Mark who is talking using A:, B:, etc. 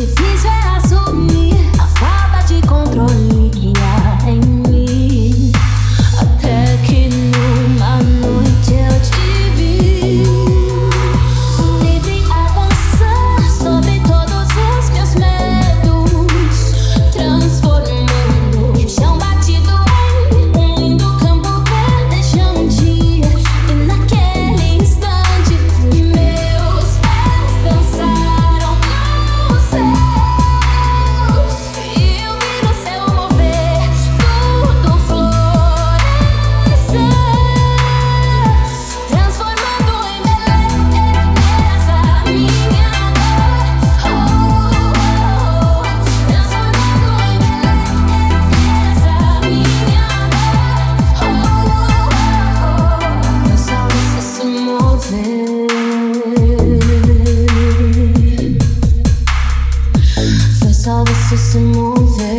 A: Difícil é assumir a falta de controle. Just a muze